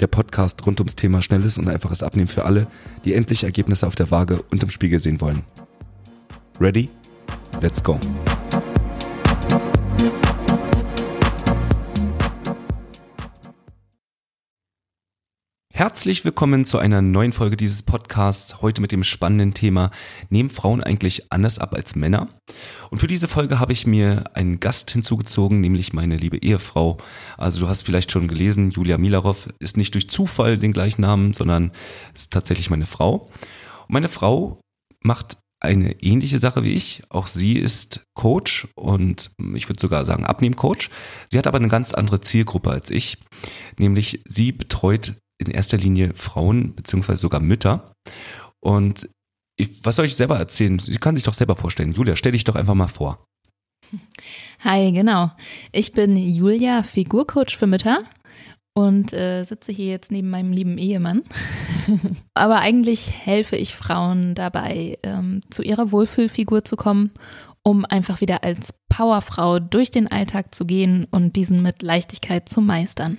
Der Podcast rund ums Thema schnelles und einfaches Abnehmen für alle, die endlich Ergebnisse auf der Waage und im Spiegel sehen wollen. Ready? Let's go! Herzlich willkommen zu einer neuen Folge dieses Podcasts. Heute mit dem spannenden Thema, nehmen Frauen eigentlich anders ab als Männer? Und für diese Folge habe ich mir einen Gast hinzugezogen, nämlich meine liebe Ehefrau. Also du hast vielleicht schon gelesen, Julia Milarov ist nicht durch Zufall den gleichen Namen, sondern ist tatsächlich meine Frau. Und meine Frau macht eine ähnliche Sache wie ich. Auch sie ist Coach und ich würde sogar sagen Abnehmcoach. Sie hat aber eine ganz andere Zielgruppe als ich, nämlich sie betreut in erster Linie Frauen beziehungsweise sogar Mütter. Und ich, was soll ich selber erzählen? Sie kann sich doch selber vorstellen. Julia, stell dich doch einfach mal vor. Hi, genau. Ich bin Julia, Figurcoach für Mütter und äh, sitze hier jetzt neben meinem lieben Ehemann. Aber eigentlich helfe ich Frauen dabei, ähm, zu ihrer Wohlfühlfigur zu kommen, um einfach wieder als Powerfrau durch den Alltag zu gehen und diesen mit Leichtigkeit zu meistern.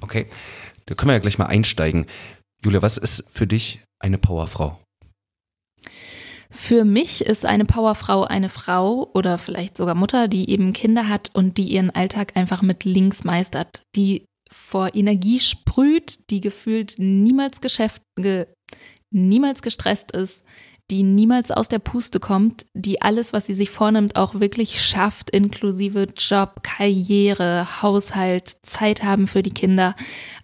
Okay, da können wir ja gleich mal einsteigen. Julia, was ist für dich eine Powerfrau? Für mich ist eine Powerfrau eine Frau oder vielleicht sogar Mutter, die eben Kinder hat und die ihren Alltag einfach mit links meistert, die vor Energie sprüht, die gefühlt niemals Geschäft, ge, niemals gestresst ist, die niemals aus der Puste kommt, die alles, was sie sich vornimmt, auch wirklich schafft, inklusive Job, Karriere, Haushalt, Zeit haben für die Kinder.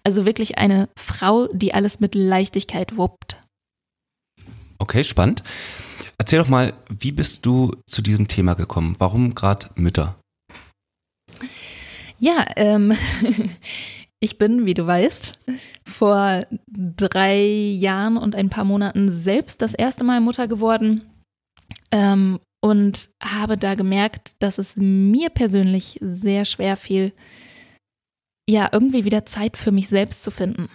Also wirklich eine Frau, die alles mit Leichtigkeit wuppt. Okay, spannend. Erzähl doch mal, wie bist du zu diesem Thema gekommen? Warum gerade Mütter? Ja, ähm, ich bin, wie du weißt, vor drei Jahren und ein paar Monaten selbst das erste Mal Mutter geworden ähm, und habe da gemerkt, dass es mir persönlich sehr schwer fiel, ja, irgendwie wieder Zeit für mich selbst zu finden.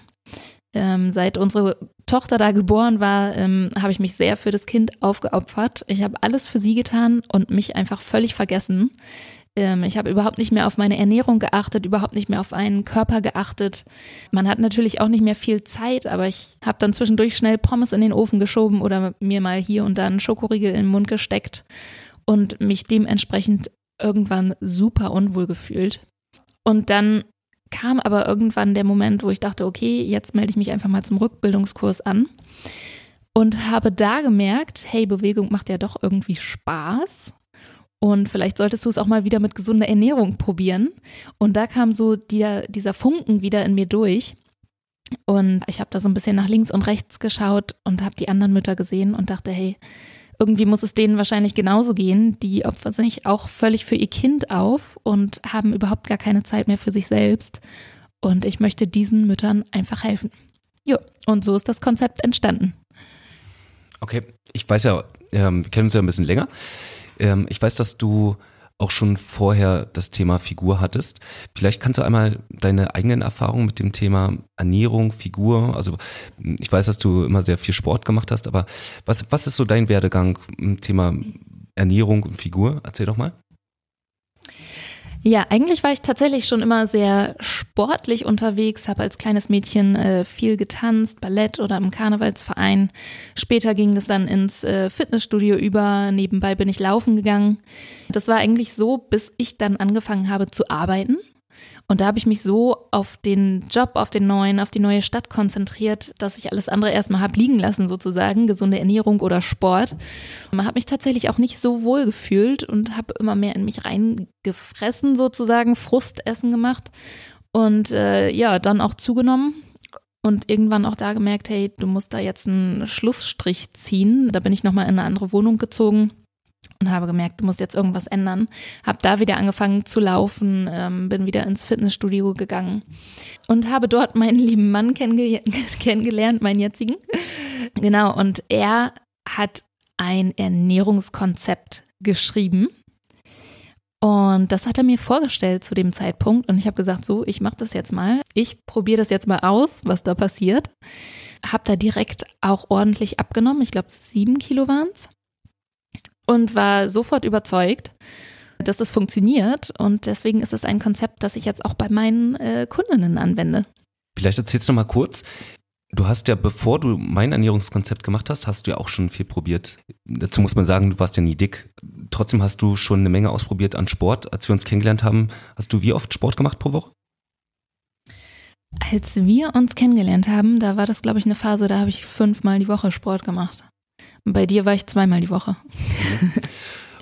Ähm, seit unsere Tochter da geboren war, ähm, habe ich mich sehr für das Kind aufgeopfert. Ich habe alles für sie getan und mich einfach völlig vergessen. Ähm, ich habe überhaupt nicht mehr auf meine Ernährung geachtet, überhaupt nicht mehr auf einen Körper geachtet. Man hat natürlich auch nicht mehr viel Zeit, aber ich habe dann zwischendurch schnell Pommes in den Ofen geschoben oder mir mal hier und da einen Schokoriegel in den Mund gesteckt und mich dementsprechend irgendwann super unwohl gefühlt. Und dann kam aber irgendwann der Moment, wo ich dachte, okay, jetzt melde ich mich einfach mal zum Rückbildungskurs an und habe da gemerkt, hey, Bewegung macht ja doch irgendwie Spaß und vielleicht solltest du es auch mal wieder mit gesunder Ernährung probieren. Und da kam so die, dieser Funken wieder in mir durch. Und ich habe da so ein bisschen nach links und rechts geschaut und habe die anderen Mütter gesehen und dachte, hey, irgendwie muss es denen wahrscheinlich genauso gehen. Die opfern sich auch völlig für ihr Kind auf und haben überhaupt gar keine Zeit mehr für sich selbst. Und ich möchte diesen Müttern einfach helfen. Jo, und so ist das Konzept entstanden. Okay, ich weiß ja, ähm, wir kennen uns ja ein bisschen länger. Ähm, ich weiß, dass du auch schon vorher das Thema Figur hattest. Vielleicht kannst du einmal deine eigenen Erfahrungen mit dem Thema Ernährung, Figur, also ich weiß, dass du immer sehr viel Sport gemacht hast, aber was, was ist so dein Werdegang im Thema Ernährung und Figur? Erzähl doch mal. Ja, eigentlich war ich tatsächlich schon immer sehr sportlich unterwegs, habe als kleines Mädchen äh, viel getanzt, Ballett oder im Karnevalsverein. Später ging es dann ins äh, Fitnessstudio über, nebenbei bin ich laufen gegangen. Das war eigentlich so, bis ich dann angefangen habe zu arbeiten und da habe ich mich so auf den Job, auf den neuen, auf die neue Stadt konzentriert, dass ich alles andere erstmal habe liegen lassen, sozusagen, gesunde Ernährung oder Sport. Man hat mich tatsächlich auch nicht so wohl gefühlt und habe immer mehr in mich reingefressen, sozusagen, Frustessen gemacht und äh, ja, dann auch zugenommen und irgendwann auch da gemerkt, hey, du musst da jetzt einen Schlussstrich ziehen. Da bin ich nochmal in eine andere Wohnung gezogen und habe gemerkt, du musst jetzt irgendwas ändern. Habe da wieder angefangen zu laufen, ähm, bin wieder ins Fitnessstudio gegangen und habe dort meinen lieben Mann kennenge kennengelernt, meinen jetzigen. Genau, und er hat ein Ernährungskonzept geschrieben. Und das hat er mir vorgestellt zu dem Zeitpunkt. Und ich habe gesagt, so, ich mache das jetzt mal. Ich probiere das jetzt mal aus, was da passiert. Habe da direkt auch ordentlich abgenommen. Ich glaube, sieben Kilo waren es und war sofort überzeugt, dass es funktioniert. Und deswegen ist es ein Konzept, das ich jetzt auch bei meinen äh, Kundinnen anwende. Vielleicht erzählst du mal kurz. Du hast ja, bevor du mein Ernährungskonzept gemacht hast, hast du ja auch schon viel probiert. Dazu muss man sagen, du warst ja nie dick. Trotzdem hast du schon eine Menge ausprobiert an Sport. Als wir uns kennengelernt haben, hast du wie oft Sport gemacht pro Woche? Als wir uns kennengelernt haben, da war das, glaube ich, eine Phase, da habe ich fünfmal die Woche Sport gemacht. Bei dir war ich zweimal die Woche.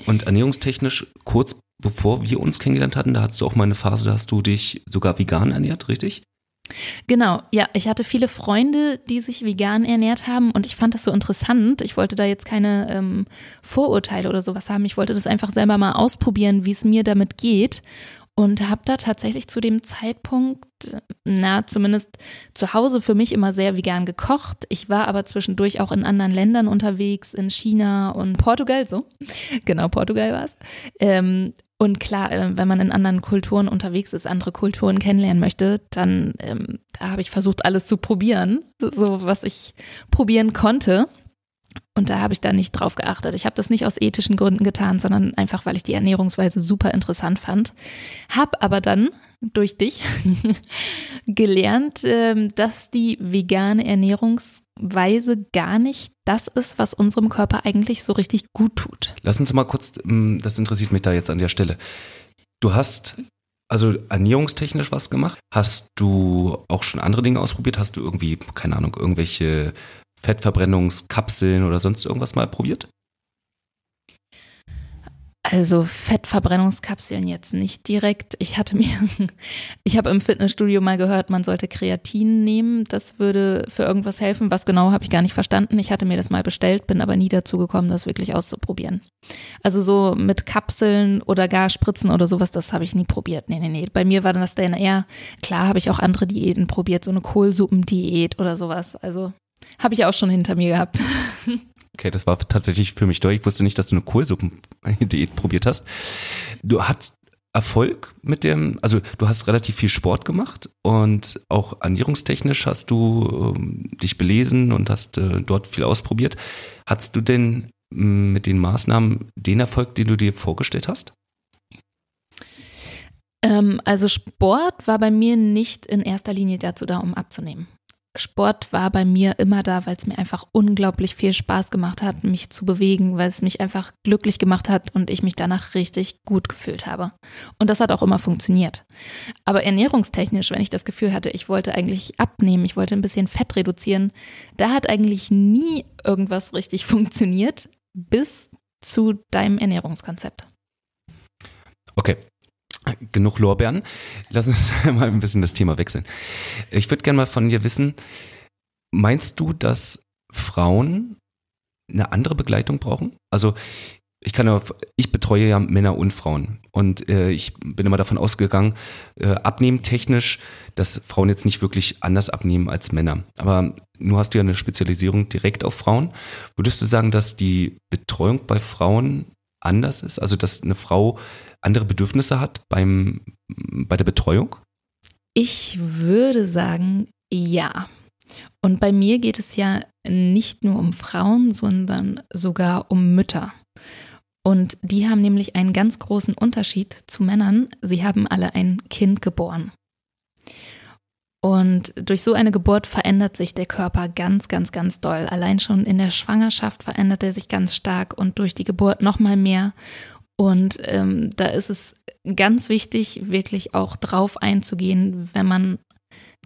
Und ernährungstechnisch, kurz bevor wir uns kennengelernt hatten, da hattest du auch mal eine Phase, da hast du dich sogar vegan ernährt, richtig? Genau, ja, ich hatte viele Freunde, die sich vegan ernährt haben und ich fand das so interessant. Ich wollte da jetzt keine ähm, Vorurteile oder sowas haben. Ich wollte das einfach selber mal ausprobieren, wie es mir damit geht und habe da tatsächlich zu dem Zeitpunkt, na, zumindest zu Hause für mich immer sehr vegan gekocht. Ich war aber zwischendurch auch in anderen Ländern unterwegs, in China und Portugal, so. Genau, Portugal war es. Ähm, und klar, äh, wenn man in anderen Kulturen unterwegs ist, andere Kulturen kennenlernen möchte, dann ähm, da habe ich versucht, alles zu probieren, so was ich probieren konnte. Und da habe ich da nicht drauf geachtet. Ich habe das nicht aus ethischen Gründen getan, sondern einfach, weil ich die Ernährungsweise super interessant fand. Hab aber dann durch dich gelernt, ähm, dass die vegane Ernährungsweise gar nicht das ist, was unserem Körper eigentlich so richtig gut tut. Lass uns mal kurz, ähm, das interessiert mich da jetzt an der Stelle. Du hast also ernährungstechnisch was gemacht? Hast du auch schon andere Dinge ausprobiert? Hast du irgendwie, keine Ahnung, irgendwelche Fettverbrennungskapseln oder sonst irgendwas mal probiert? Also Fettverbrennungskapseln jetzt nicht direkt. Ich hatte mir, ich habe im Fitnessstudio mal gehört, man sollte Kreatin nehmen. Das würde für irgendwas helfen. Was genau habe ich gar nicht verstanden. Ich hatte mir das mal bestellt, bin aber nie dazu gekommen, das wirklich auszuprobieren. Also so mit Kapseln oder gar Spritzen oder sowas, das habe ich nie probiert. Nee, nee, nee. Bei mir war das dann eher, klar habe ich auch andere Diäten probiert, so eine Kohlsuppendiät oder sowas. Also habe ich auch schon hinter mir gehabt. Okay, das war tatsächlich für mich durch. Ich wusste nicht, dass du eine Kohlsuppen-Diät probiert hast. Du hattest Erfolg mit dem, also du hast relativ viel Sport gemacht und auch ernährungstechnisch hast du ähm, dich belesen und hast äh, dort viel ausprobiert. Hattest du denn mm, mit den Maßnahmen den Erfolg, den du dir vorgestellt hast? Ähm, also Sport war bei mir nicht in erster Linie dazu da, um abzunehmen. Sport war bei mir immer da, weil es mir einfach unglaublich viel Spaß gemacht hat, mich zu bewegen, weil es mich einfach glücklich gemacht hat und ich mich danach richtig gut gefühlt habe. Und das hat auch immer funktioniert. Aber ernährungstechnisch, wenn ich das Gefühl hatte, ich wollte eigentlich abnehmen, ich wollte ein bisschen Fett reduzieren, da hat eigentlich nie irgendwas richtig funktioniert, bis zu deinem Ernährungskonzept. Okay, genug Lorbeeren. Lass uns mal ein bisschen das Thema wechseln. Ich würde gerne mal von dir wissen, meinst du, dass Frauen eine andere Begleitung brauchen? Also ich kann ja, ich betreue ja Männer und Frauen und äh, ich bin immer davon ausgegangen, äh, abnehmtechnisch, dass Frauen jetzt nicht wirklich anders abnehmen als Männer. Aber nur hast du ja eine Spezialisierung direkt auf Frauen. Würdest du sagen, dass die Betreuung bei Frauen anders ist? Also dass eine Frau andere Bedürfnisse hat beim, bei der Betreuung? Ich würde sagen, ja. Und bei mir geht es ja nicht nur um Frauen, sondern sogar um Mütter. Und die haben nämlich einen ganz großen Unterschied zu Männern. Sie haben alle ein Kind geboren. Und durch so eine Geburt verändert sich der Körper ganz, ganz, ganz doll. Allein schon in der Schwangerschaft verändert er sich ganz stark und durch die Geburt nochmal mehr. Und ähm, da ist es ganz wichtig, wirklich auch drauf einzugehen, wenn man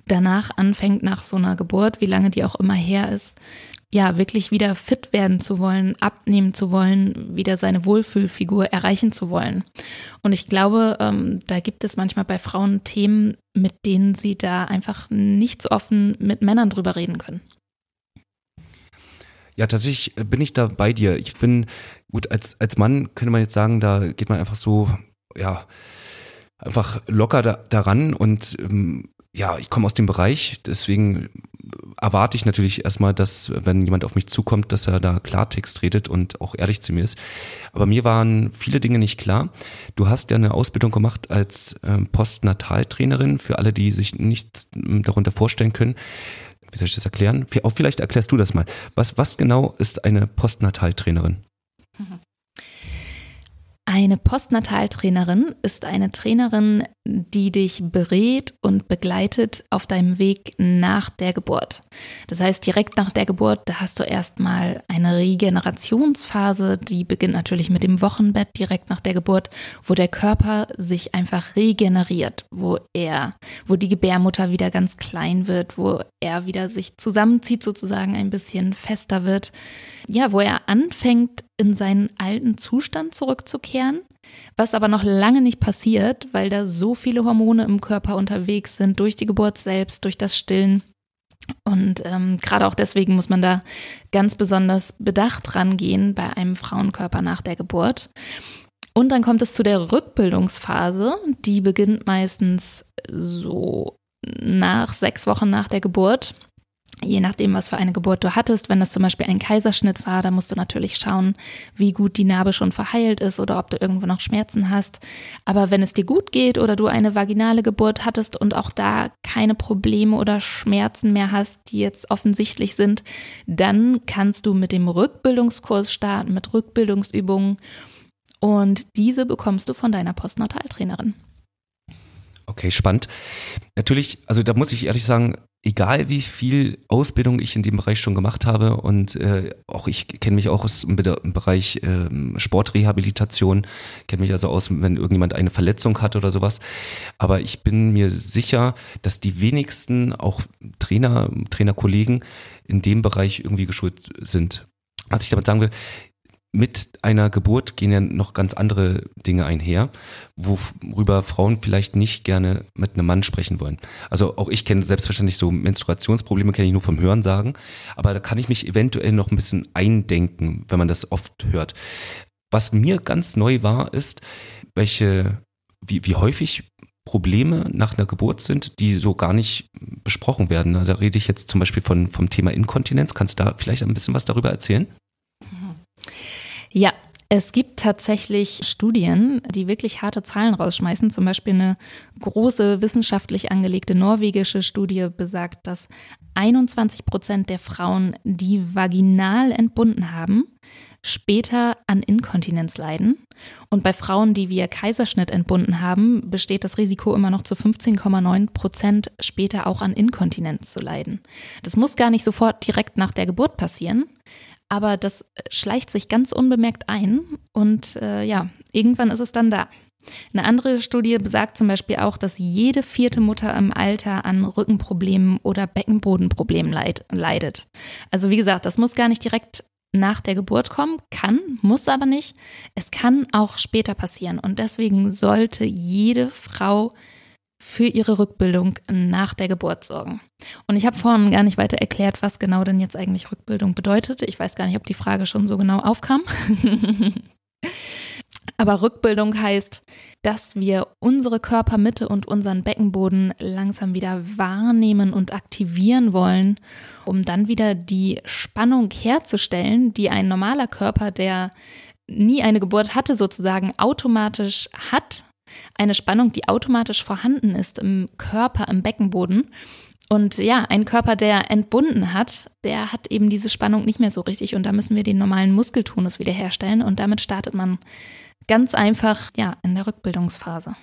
danach anfängt, nach so einer Geburt, wie lange die auch immer her ist, ja, wirklich wieder fit werden zu wollen, abnehmen zu wollen, wieder seine Wohlfühlfigur erreichen zu wollen. Und ich glaube, ähm, da gibt es manchmal bei Frauen Themen, mit denen sie da einfach nicht so offen mit Männern drüber reden können. Ja, tatsächlich bin ich da bei dir. Ich bin, gut, als, als Mann könnte man jetzt sagen, da geht man einfach so, ja, einfach locker da, daran und ähm, ja, ich komme aus dem Bereich, deswegen erwarte ich natürlich erstmal, dass, wenn jemand auf mich zukommt, dass er da Klartext redet und auch ehrlich zu mir ist. Aber mir waren viele Dinge nicht klar. Du hast ja eine Ausbildung gemacht als ähm, Postnataltrainerin für alle, die sich nichts ähm, darunter vorstellen können. Wie soll ich das erklären? Vielleicht erklärst du das mal. Was, was genau ist eine Postnataltrainerin? Eine Postnataltrainerin ist eine Trainerin, die dich berät und begleitet auf deinem Weg nach der Geburt. Das heißt, direkt nach der Geburt, da hast du erstmal eine Regenerationsphase, die beginnt natürlich mit dem Wochenbett direkt nach der Geburt, wo der Körper sich einfach regeneriert, wo er, wo die Gebärmutter wieder ganz klein wird, wo er wieder sich zusammenzieht, sozusagen ein bisschen fester wird. Ja, wo er anfängt, in seinen alten Zustand zurückzukehren, was aber noch lange nicht passiert, weil da so viele Hormone im Körper unterwegs sind, durch die Geburt selbst, durch das Stillen. Und ähm, gerade auch deswegen muss man da ganz besonders bedacht rangehen bei einem Frauenkörper nach der Geburt. Und dann kommt es zu der Rückbildungsphase, die beginnt meistens so nach sechs Wochen nach der Geburt je nachdem, was für eine Geburt du hattest. Wenn das zum Beispiel ein Kaiserschnitt war, dann musst du natürlich schauen, wie gut die Narbe schon verheilt ist oder ob du irgendwo noch Schmerzen hast. Aber wenn es dir gut geht oder du eine vaginale Geburt hattest und auch da keine Probleme oder Schmerzen mehr hast, die jetzt offensichtlich sind, dann kannst du mit dem Rückbildungskurs starten, mit Rückbildungsübungen. Und diese bekommst du von deiner Postnataltrainerin. Okay, spannend. Natürlich, also da muss ich ehrlich sagen, egal wie viel Ausbildung ich in dem Bereich schon gemacht habe und äh, auch ich kenne mich auch aus dem Bereich äh, Sportrehabilitation, kenne mich also aus, wenn irgendjemand eine Verletzung hat oder sowas. Aber ich bin mir sicher, dass die wenigsten auch Trainer, Trainerkollegen in dem Bereich irgendwie geschult sind. Was ich damit sagen will, mit einer Geburt gehen ja noch ganz andere Dinge einher, worüber Frauen vielleicht nicht gerne mit einem Mann sprechen wollen. Also auch ich kenne selbstverständlich so Menstruationsprobleme, kenne ich nur vom Hören sagen, aber da kann ich mich eventuell noch ein bisschen eindenken, wenn man das oft hört. Was mir ganz neu war, ist, welche, wie, wie häufig Probleme nach einer Geburt sind, die so gar nicht besprochen werden. Da rede ich jetzt zum Beispiel von, vom Thema Inkontinenz. Kannst du da vielleicht ein bisschen was darüber erzählen? Ja, es gibt tatsächlich Studien, die wirklich harte Zahlen rausschmeißen. Zum Beispiel eine große wissenschaftlich angelegte norwegische Studie besagt, dass 21 Prozent der Frauen, die vaginal entbunden haben, später an Inkontinenz leiden. Und bei Frauen, die via Kaiserschnitt entbunden haben, besteht das Risiko immer noch zu 15,9 Prozent später auch an Inkontinenz zu leiden. Das muss gar nicht sofort direkt nach der Geburt passieren aber das äh, schleicht sich ganz unbemerkt ein und äh, ja, irgendwann ist es dann da. Eine andere Studie besagt zum Beispiel auch, dass jede vierte Mutter im Alter an Rückenproblemen oder Beckenbodenproblemen leid, leidet. Also wie gesagt, das muss gar nicht direkt nach der Geburt kommen, kann, muss aber nicht. Es kann auch später passieren und deswegen sollte jede Frau für ihre Rückbildung nach der Geburt sorgen. Und ich habe vorhin gar nicht weiter erklärt, was genau denn jetzt eigentlich Rückbildung bedeutet. Ich weiß gar nicht, ob die Frage schon so genau aufkam. Aber Rückbildung heißt, dass wir unsere Körpermitte und unseren Beckenboden langsam wieder wahrnehmen und aktivieren wollen, um dann wieder die Spannung herzustellen, die ein normaler Körper, der nie eine Geburt hatte, sozusagen automatisch hat, eine Spannung, die automatisch vorhanden ist im Körper, im Beckenboden. Und ja, ein Körper, der entbunden hat, der hat eben diese Spannung nicht mehr so richtig. Und da müssen wir den normalen Muskeltonus wiederherstellen. Und damit startet man ganz einfach ja, in der Rückbildungsphase.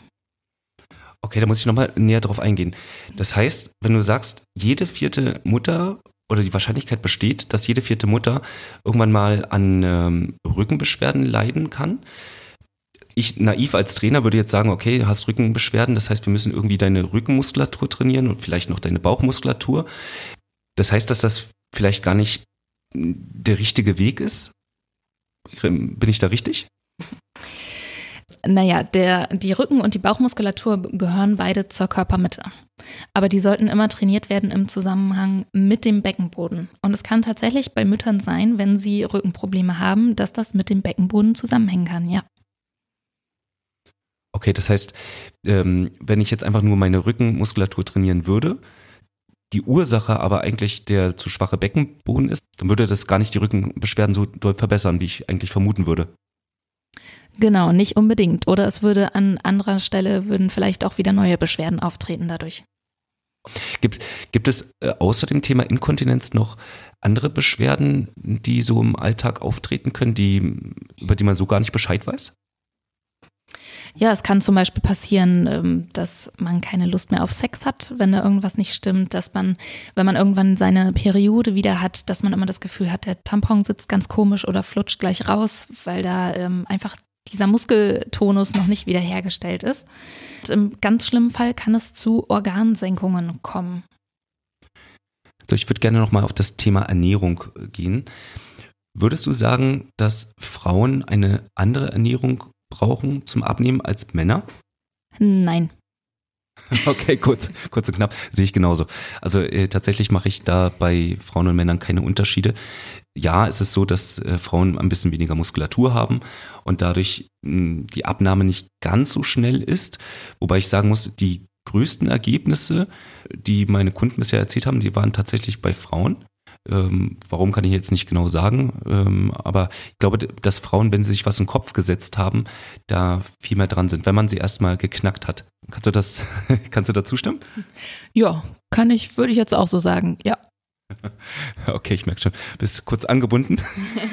Okay, da muss ich nochmal näher drauf eingehen. Das heißt, wenn du sagst, jede vierte Mutter oder die Wahrscheinlichkeit besteht, dass jede vierte Mutter irgendwann mal an ähm, Rückenbeschwerden leiden kann, ich naiv als Trainer würde jetzt sagen, okay, hast Rückenbeschwerden, das heißt, wir müssen irgendwie deine Rückenmuskulatur trainieren und vielleicht noch deine Bauchmuskulatur. Das heißt, dass das vielleicht gar nicht der richtige Weg ist? Bin ich da richtig? Naja, der, die Rücken- und die Bauchmuskulatur gehören beide zur Körpermitte. Aber die sollten immer trainiert werden im Zusammenhang mit dem Beckenboden. Und es kann tatsächlich bei Müttern sein, wenn sie Rückenprobleme haben, dass das mit dem Beckenboden zusammenhängen kann, ja. Okay, das heißt, ähm, wenn ich jetzt einfach nur meine Rückenmuskulatur trainieren würde, die Ursache aber eigentlich der zu schwache Beckenboden ist, dann würde das gar nicht die Rückenbeschwerden so doll verbessern, wie ich eigentlich vermuten würde. Genau, nicht unbedingt. Oder es würde an anderer Stelle, würden vielleicht auch wieder neue Beschwerden auftreten dadurch. Gibt, gibt es äh, außer dem Thema Inkontinenz noch andere Beschwerden, die so im Alltag auftreten können, die, über die man so gar nicht Bescheid weiß? Ja, es kann zum Beispiel passieren, ähm, dass man keine Lust mehr auf Sex hat, wenn da irgendwas nicht stimmt, dass man, wenn man irgendwann seine Periode wieder hat, dass man immer das Gefühl hat, der Tampon sitzt ganz komisch oder flutscht gleich raus, weil da ähm, einfach dieser Muskeltonus noch nicht wiederhergestellt ist. Und Im ganz schlimmen Fall kann es zu Organsenkungen kommen. Also ich würde gerne nochmal auf das Thema Ernährung äh, gehen. Würdest du sagen, dass Frauen eine andere Ernährung brauchen zum Abnehmen als Männer? Nein. Okay, kurz, kurz und knapp, sehe ich genauso. Also äh, tatsächlich mache ich da bei Frauen und Männern keine Unterschiede. Ja, es ist so, dass äh, Frauen ein bisschen weniger Muskulatur haben und dadurch mh, die Abnahme nicht ganz so schnell ist. Wobei ich sagen muss, die größten Ergebnisse, die meine Kunden bisher erzählt haben, die waren tatsächlich bei Frauen. Ähm, warum kann ich jetzt nicht genau sagen, ähm, aber ich glaube, dass Frauen, wenn sie sich was in den Kopf gesetzt haben, da viel mehr dran sind, wenn man sie erstmal geknackt hat. Kannst du das, kannst du da zustimmen? Ja, kann ich, würde ich jetzt auch so sagen, ja. Okay, ich merke schon, bist kurz angebunden.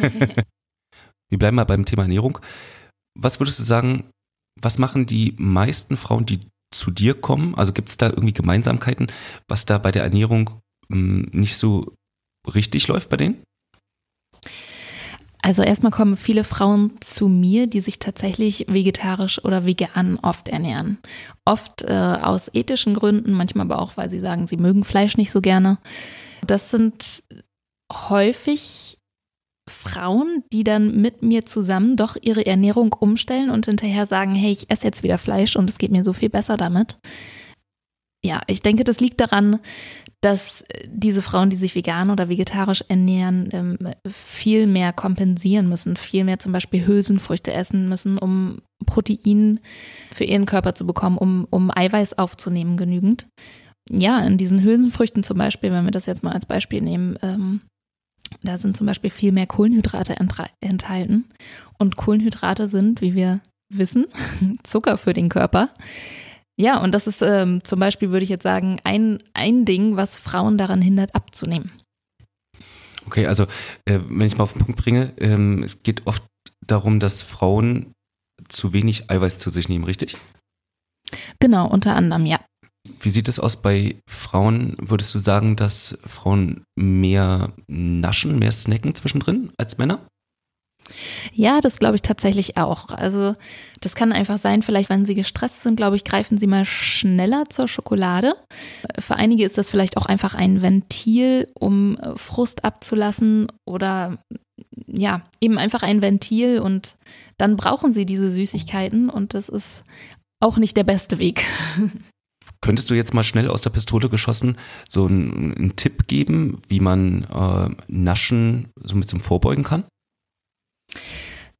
Wir bleiben mal beim Thema Ernährung. Was würdest du sagen, was machen die meisten Frauen, die zu dir kommen? Also gibt es da irgendwie Gemeinsamkeiten, was da bei der Ernährung mh, hm, nicht so richtig läuft bei denen? Also erstmal kommen viele Frauen zu mir, die sich tatsächlich vegetarisch oder vegan oft ernähren. Oft äh, aus ethischen Gründen, manchmal aber auch, weil sie sagen, sie mögen Fleisch nicht so gerne. Das sind häufig Frauen, die dann mit mir zusammen doch ihre Ernährung umstellen und hinterher sagen, hey, ich esse jetzt wieder Fleisch und es geht mir so viel besser damit. Ja, ich denke, das liegt daran, dass diese Frauen, die sich vegan oder vegetarisch ernähren, ähm, viel mehr kompensieren müssen, viel mehr zum Beispiel Hülsenfrüchte essen müssen, um Protein für ihren Körper zu bekommen, um, um Eiweiß aufzunehmen genügend. Ja, in diesen Hülsenfrüchten zum Beispiel, wenn wir das jetzt mal als Beispiel nehmen, ähm, da sind zum Beispiel viel mehr Kohlenhydrate enthalten. Und Kohlenhydrate sind, wie wir wissen, Zucker für den Körper. Ja, und das ist ähm, zum Beispiel, würde ich jetzt sagen, ein, ein Ding, was Frauen daran hindert, abzunehmen. Okay, also äh, wenn ich es mal auf den Punkt bringe, ähm, es geht oft darum, dass Frauen zu wenig Eiweiß zu sich nehmen, richtig? Genau, unter anderem, ja. Wie sieht es aus bei Frauen? Würdest du sagen, dass Frauen mehr naschen, mehr snacken zwischendrin als Männer? Ja, das glaube ich tatsächlich auch. Also das kann einfach sein, vielleicht wenn sie gestresst sind, glaube ich, greifen sie mal schneller zur Schokolade. Für einige ist das vielleicht auch einfach ein Ventil, um äh, Frust abzulassen oder ja, eben einfach ein Ventil und dann brauchen sie diese Süßigkeiten und das ist auch nicht der beste Weg. Könntest du jetzt mal schnell aus der Pistole geschossen so einen, einen Tipp geben, wie man äh, Naschen so ein bisschen vorbeugen kann?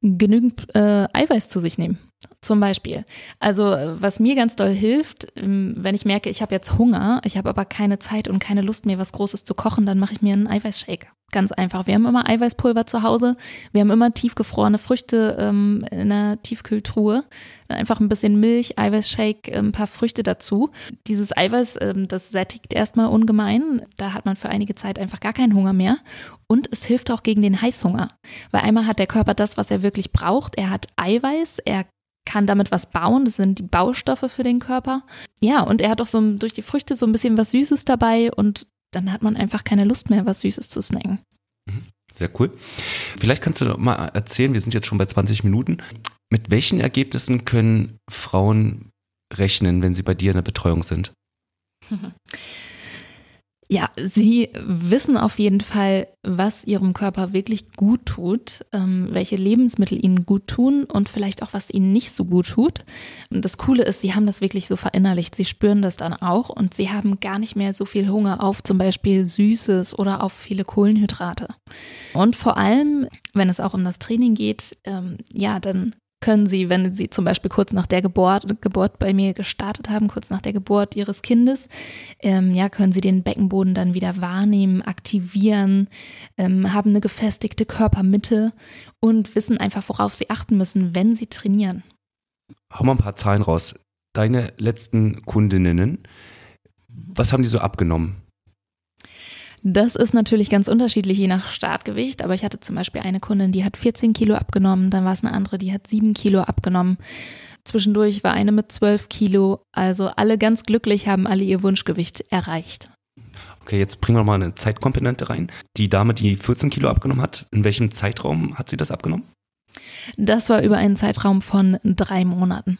Genügend äh, Eiweiß zu sich nehmen. Zum Beispiel. Also was mir ganz doll hilft, ähm, wenn ich merke, ich habe jetzt Hunger, ich habe aber keine Zeit und keine Lust mehr, was Großes zu kochen, dann mache ich mir einen Eiweißshake. Ganz einfach. Wir haben immer Eiweißpulver zu Hause. Wir haben immer tiefgefrorene Früchte ähm, in der Tiefkühltruhe. Dann einfach ein bisschen Milch, Eiweißshake, ein paar Früchte dazu. Dieses Eiweiß, ähm, das sättigt erstmal ungemein. Da hat man für einige Zeit einfach gar keinen Hunger mehr. Und es hilft auch gegen den Heißhunger. Weil einmal hat der Körper das, was er wirklich braucht. Er hat Eiweiß, er kann damit was bauen. Das sind die Baustoffe für den Körper. Ja, und er hat auch so durch die Früchte so ein bisschen was Süßes dabei und dann hat man einfach keine Lust mehr, was Süßes zu snacken. Mhm. Sehr cool. Vielleicht kannst du doch mal erzählen, wir sind jetzt schon bei 20 Minuten. Mit welchen Ergebnissen können Frauen rechnen, wenn sie bei dir in der Betreuung sind? Ja, sie wissen auf jeden Fall, was ihrem Körper wirklich gut tut, ähm, welche Lebensmittel ihnen gut tun und vielleicht auch, was ihnen nicht so gut tut. Und das Coole ist, sie haben das wirklich so verinnerlicht. Sie spüren das dann auch und sie haben gar nicht mehr so viel Hunger auf zum Beispiel Süßes oder auf viele Kohlenhydrate. Und vor allem, wenn es auch um das Training geht, ähm, ja, dann können Sie, wenn Sie zum Beispiel kurz nach der Geburt, Geburt bei mir gestartet haben, kurz nach der Geburt Ihres Kindes, ähm, ja, können Sie den Beckenboden dann wieder wahrnehmen, aktivieren, ähm, haben eine gefestigte Körpermitte und wissen einfach, worauf Sie achten müssen, wenn Sie trainieren. Hau mal ein paar Zahlen raus. Deine letzten Kundinnen, was haben die so abgenommen? Das ist natürlich ganz unterschiedlich je nach Startgewicht, aber ich hatte zum Beispiel eine Kundin, die hat 14 Kilo abgenommen, dann war es eine andere, die hat 7 Kilo abgenommen. Zwischendurch war eine mit 12 Kilo. Also alle ganz glücklich, haben alle ihr Wunschgewicht erreicht. Okay, jetzt bringen wir mal eine Zeitkomponente rein. Die Dame, die 14 Kilo abgenommen hat, in welchem Zeitraum hat sie das abgenommen? Das war über einen Zeitraum von drei Monaten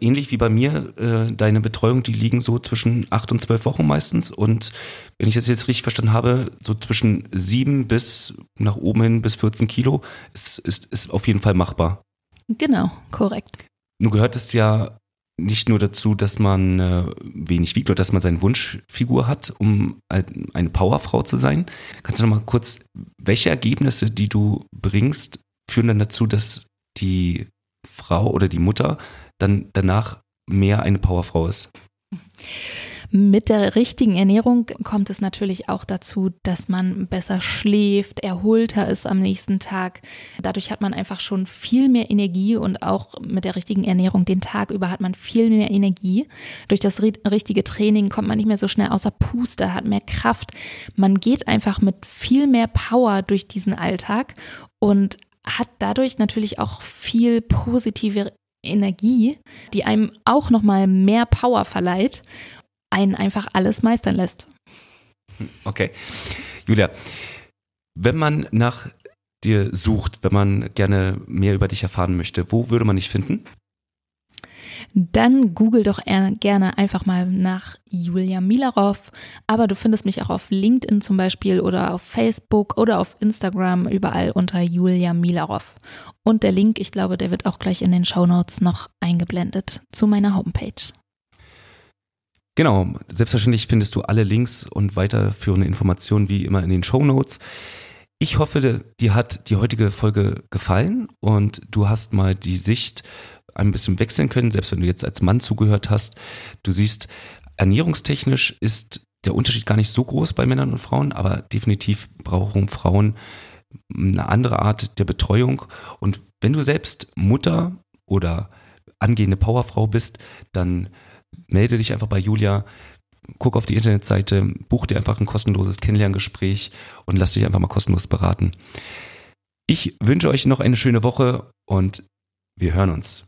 ähnlich wie bei mir, äh, deine Betreuung, die liegen so zwischen acht und zwölf Wochen meistens. Und wenn ich das jetzt richtig verstanden habe, so zwischen sieben bis nach oben hin bis 14 Kilo ist, ist, ist auf jeden Fall machbar. Genau, korrekt. Nun gehört es ja nicht nur dazu, dass man äh, wenig wiegt oder dass man seine Wunschfigur hat, um eine Powerfrau zu sein. Kannst du noch mal kurz, welche Ergebnisse, die du bringst, führen dann dazu, dass die Frau oder die Mutter dann danach mehr eine Powerfrau ist. Mit der richtigen Ernährung kommt es natürlich auch dazu, dass man besser schläft, erholter ist am nächsten Tag. Dadurch hat man einfach schon viel mehr Energie und auch mit der richtigen Ernährung den Tag über hat man viel mehr Energie. Durch das richtige Training kommt man nicht mehr so schnell außer Puste, hat mehr Kraft. Man geht einfach mit viel mehr Power durch diesen Alltag und hat dadurch natürlich auch viel positive Energie, die einem auch nochmal mehr Power verleiht, einen einfach alles meistern lässt. Okay. Julia, wenn man nach dir sucht, wenn man gerne mehr über dich erfahren möchte, wo würde man dich finden? Dann google doch gerne einfach mal nach Julia Milarov. Aber du findest mich auch auf LinkedIn zum Beispiel oder auf Facebook oder auf Instagram überall unter Julia Milarov. Und der Link, ich glaube, der wird auch gleich in den Show Notes noch eingeblendet zu meiner Homepage. Genau, selbstverständlich findest du alle Links und weiterführende Informationen wie immer in den Show Notes. Ich hoffe, dir hat die heutige Folge gefallen und du hast mal die Sicht ein bisschen wechseln können, selbst wenn du jetzt als Mann zugehört hast. Du siehst, ernährungstechnisch ist der Unterschied gar nicht so groß bei Männern und Frauen, aber definitiv brauchen Frauen eine andere Art der Betreuung. Und wenn du selbst Mutter oder angehende Powerfrau bist, dann melde dich einfach bei Julia, guck auf die Internetseite, buch dir einfach ein kostenloses Kennenlerngespräch und lass dich einfach mal kostenlos beraten. Ich wünsche euch noch eine schöne Woche und wir hören uns.